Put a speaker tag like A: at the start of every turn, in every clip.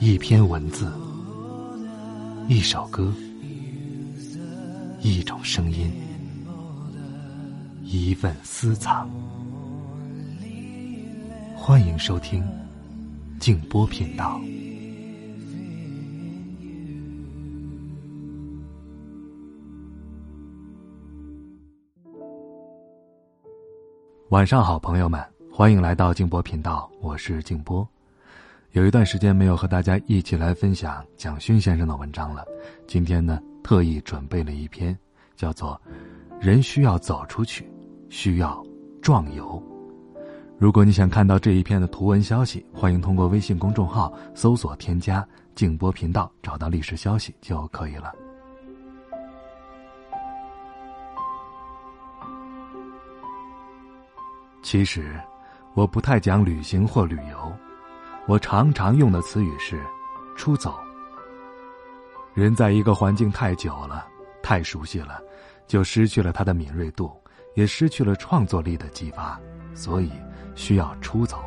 A: 一篇文字，一首歌，一种声音，一份私藏。欢迎收听静波频道。晚上好，朋友们，欢迎来到静波频道，我是静波。有一段时间没有和大家一起来分享蒋勋先生的文章了，今天呢，特意准备了一篇，叫做《人需要走出去，需要壮游》。如果你想看到这一篇的图文消息，欢迎通过微信公众号搜索添加“静波频道”，找到历史消息就可以了。其实，我不太讲旅行或旅游。我常常用的词语是“出走”。人在一个环境太久了，太熟悉了，就失去了他的敏锐度，也失去了创作力的激发，所以需要出走。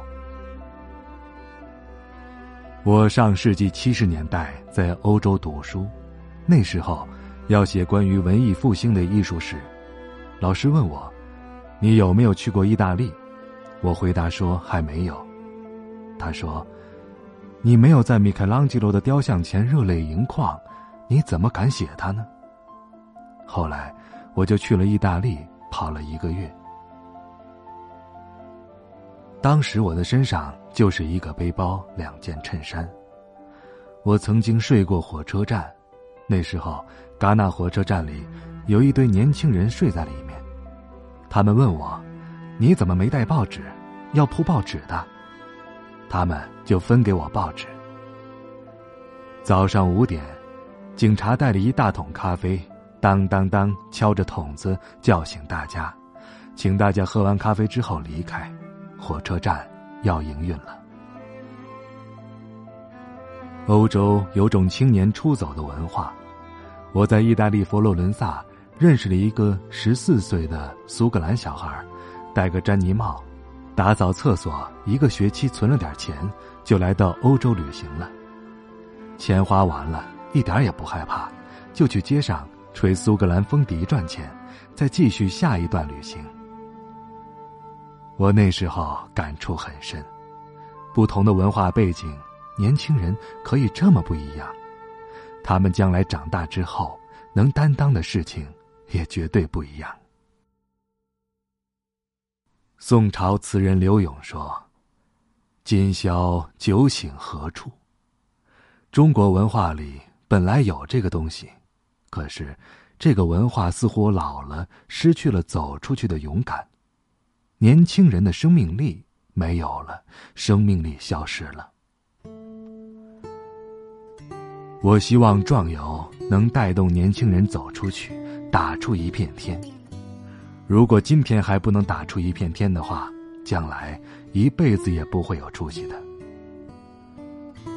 A: 我上世纪七十年代在欧洲读书，那时候要写关于文艺复兴的艺术史，老师问我：“你有没有去过意大利？”我回答说：“还没有。”他说：“你没有在米开朗基罗的雕像前热泪盈眶，你怎么敢写他呢？”后来，我就去了意大利，跑了一个月。当时我的身上就是一个背包、两件衬衫。我曾经睡过火车站，那时候戛纳火车站里有一堆年轻人睡在里面。他们问我：“你怎么没带报纸？要铺报纸的。”他们就分给我报纸。早上五点，警察带了一大桶咖啡，当当当敲着桶子叫醒大家，请大家喝完咖啡之后离开，火车站要营运了。欧洲有种青年出走的文化，我在意大利佛罗伦萨认识了一个十四岁的苏格兰小孩，戴个詹妮帽。打扫厕所，一个学期存了点钱，就来到欧洲旅行了。钱花完了，一点也不害怕，就去街上吹苏格兰风笛赚钱，再继续下一段旅行。我那时候感触很深，不同的文化背景，年轻人可以这么不一样，他们将来长大之后能担当的事情也绝对不一样。宋朝词人刘永说：“今宵酒醒何处？”中国文化里本来有这个东西，可是这个文化似乎老了，失去了走出去的勇敢。年轻人的生命力没有了，生命力消失了。我希望壮游能带动年轻人走出去，打出一片天。如果今天还不能打出一片天的话，将来一辈子也不会有出息的。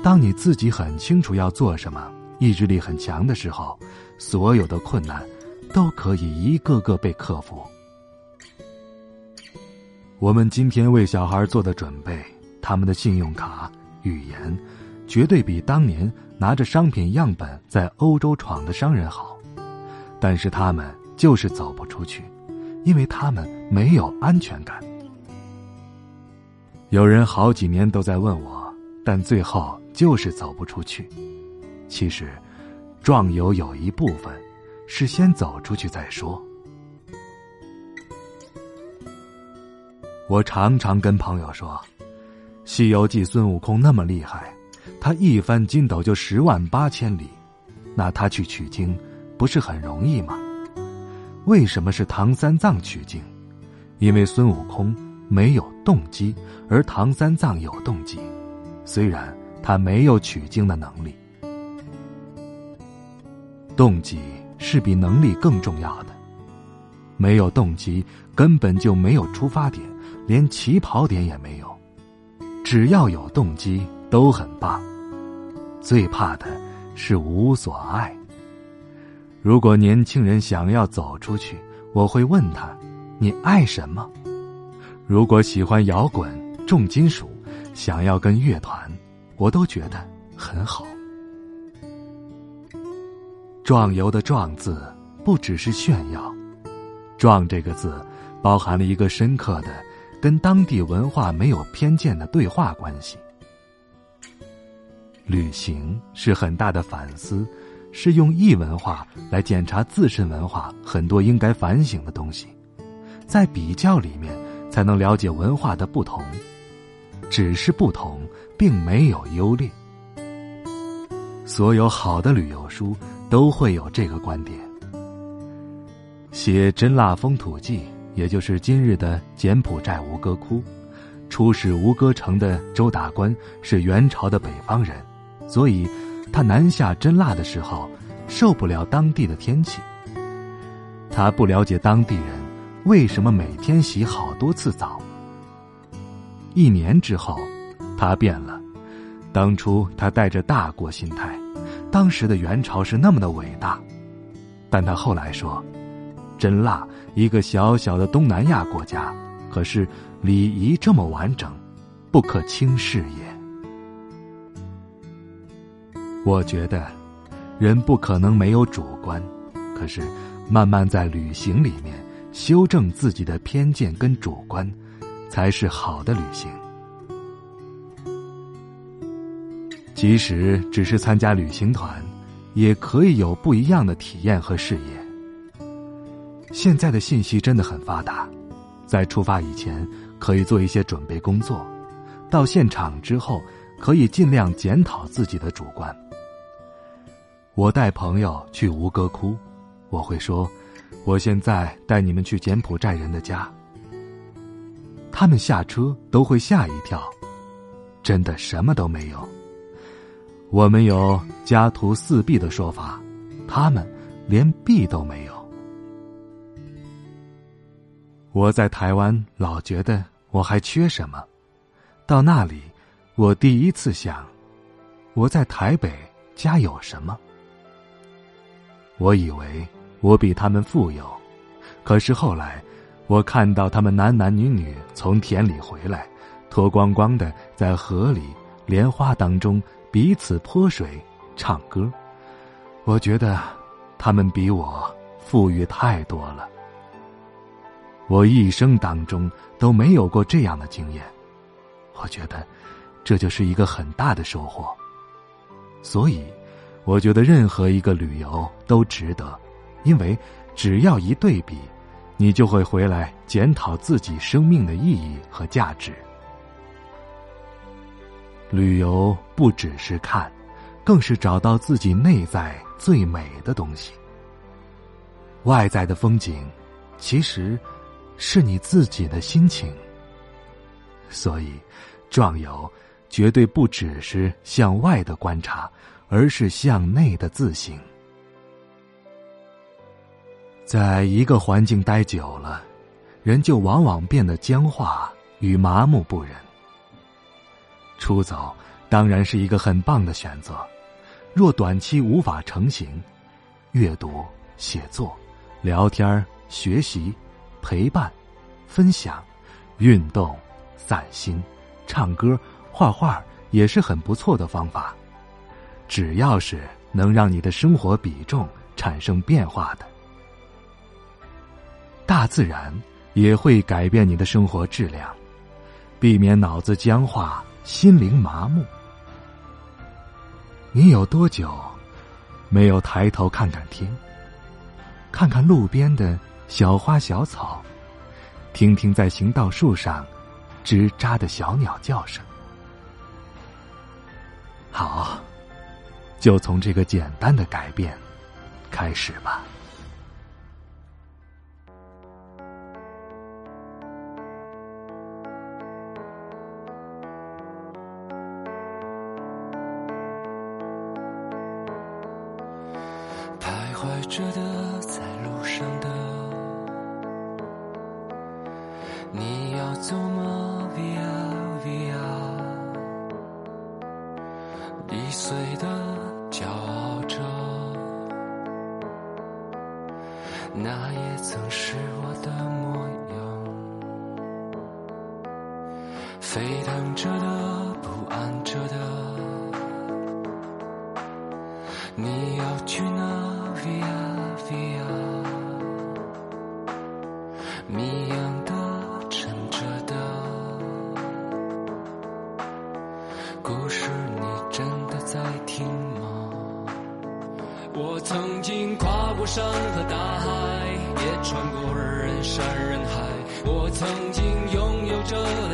A: 当你自己很清楚要做什么，意志力很强的时候，所有的困难都可以一个个被克服。我们今天为小孩做的准备，他们的信用卡、语言，绝对比当年拿着商品样本在欧洲闯的商人好，但是他们就是走不出去。因为他们没有安全感。有人好几年都在问我，但最后就是走不出去。其实，壮游有一部分是先走出去再说。我常常跟朋友说，《西游记》孙悟空那么厉害，他一翻筋斗就十万八千里，那他去取经不是很容易吗？为什么是唐三藏取经？因为孙悟空没有动机，而唐三藏有动机。虽然他没有取经的能力，动机是比能力更重要的。没有动机，根本就没有出发点，连起跑点也没有。只要有动机，都很棒。最怕的是无所爱。如果年轻人想要走出去，我会问他：“你爱什么？”如果喜欢摇滚、重金属，想要跟乐团，我都觉得很好。壮游的“壮”字不只是炫耀，“壮”这个字包含了一个深刻的、跟当地文化没有偏见的对话关系。旅行是很大的反思，是用异文化来检查自身文化很多应该反省的东西，在比较里面才能了解文化的不同。只是不同，并没有优劣。所有好的旅游书都会有这个观点。写《真腊风土记》，也就是今日的柬埔寨吴哥窟，出使吴哥城的周达官是元朝的北方人，所以他南下真腊的时候受不了当地的天气。他不了解当地人为什么每天洗好多次澡。一年之后，他变了。当初他带着大国心态，当时的元朝是那么的伟大，但他后来说：“真腊一个小小的东南亚国家，可是礼仪这么完整，不可轻视也。”我觉得，人不可能没有主观，可是慢慢在旅行里面修正自己的偏见跟主观。才是好的旅行。即使只是参加旅行团，也可以有不一样的体验和视野。现在的信息真的很发达，在出发以前可以做一些准备工作，到现场之后可以尽量检讨自己的主观。我带朋友去吴哥窟，我会说：“我现在带你们去柬埔寨人的家。”他们下车都会吓一跳，真的什么都没有。我们有家徒四壁的说法，他们连壁都没有。我在台湾老觉得我还缺什么，到那里，我第一次想，我在台北家有什么？我以为我比他们富有，可是后来。我看到他们男男女女从田里回来，脱光光的在河里、莲花当中彼此泼水、唱歌。我觉得他们比我富裕太多了。我一生当中都没有过这样的经验，我觉得这就是一个很大的收获。所以，我觉得任何一个旅游都值得，因为只要一对比。你就会回来检讨自己生命的意义和价值。旅游不只是看，更是找到自己内在最美的东西。外在的风景，其实是你自己的心情。所以，壮游绝对不只是向外的观察，而是向内的自省。在一个环境待久了，人就往往变得僵化与麻木不仁。出走当然是一个很棒的选择，若短期无法成行，阅读、写作、聊天、学习、陪伴、分享、运动、散心、唱歌、画画也是很不错的方法。只要是能让你的生活比重产生变化的。大自然也会改变你的生活质量，避免脑子僵化、心灵麻木。你有多久没有抬头看看天，看看路边的小花小草，听听在行道树上吱喳的小鸟叫声？好，就从这个简单的改变开始吧。
B: 徘徊着的，在路上的，沸腾着的，不安着的，你要去哪？Via Via，迷一样的，沉着的故事。你真的在听吗？我曾经跨过山和大海，也穿过人山人海。我曾经拥有着。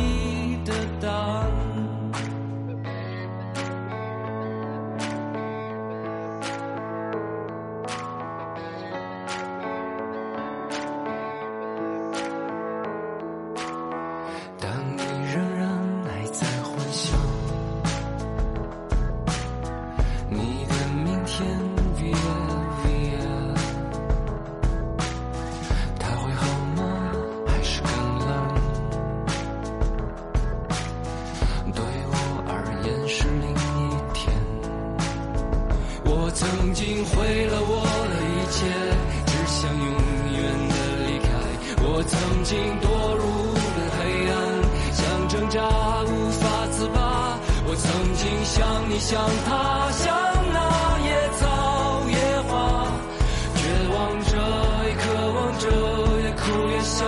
B: 我曾经毁了我的一切，只想永远的离开。我曾经堕入了黑暗，想挣扎无法自拔。我曾经像你，像他，像那野草野花，绝望着，也渴望着，也哭也笑，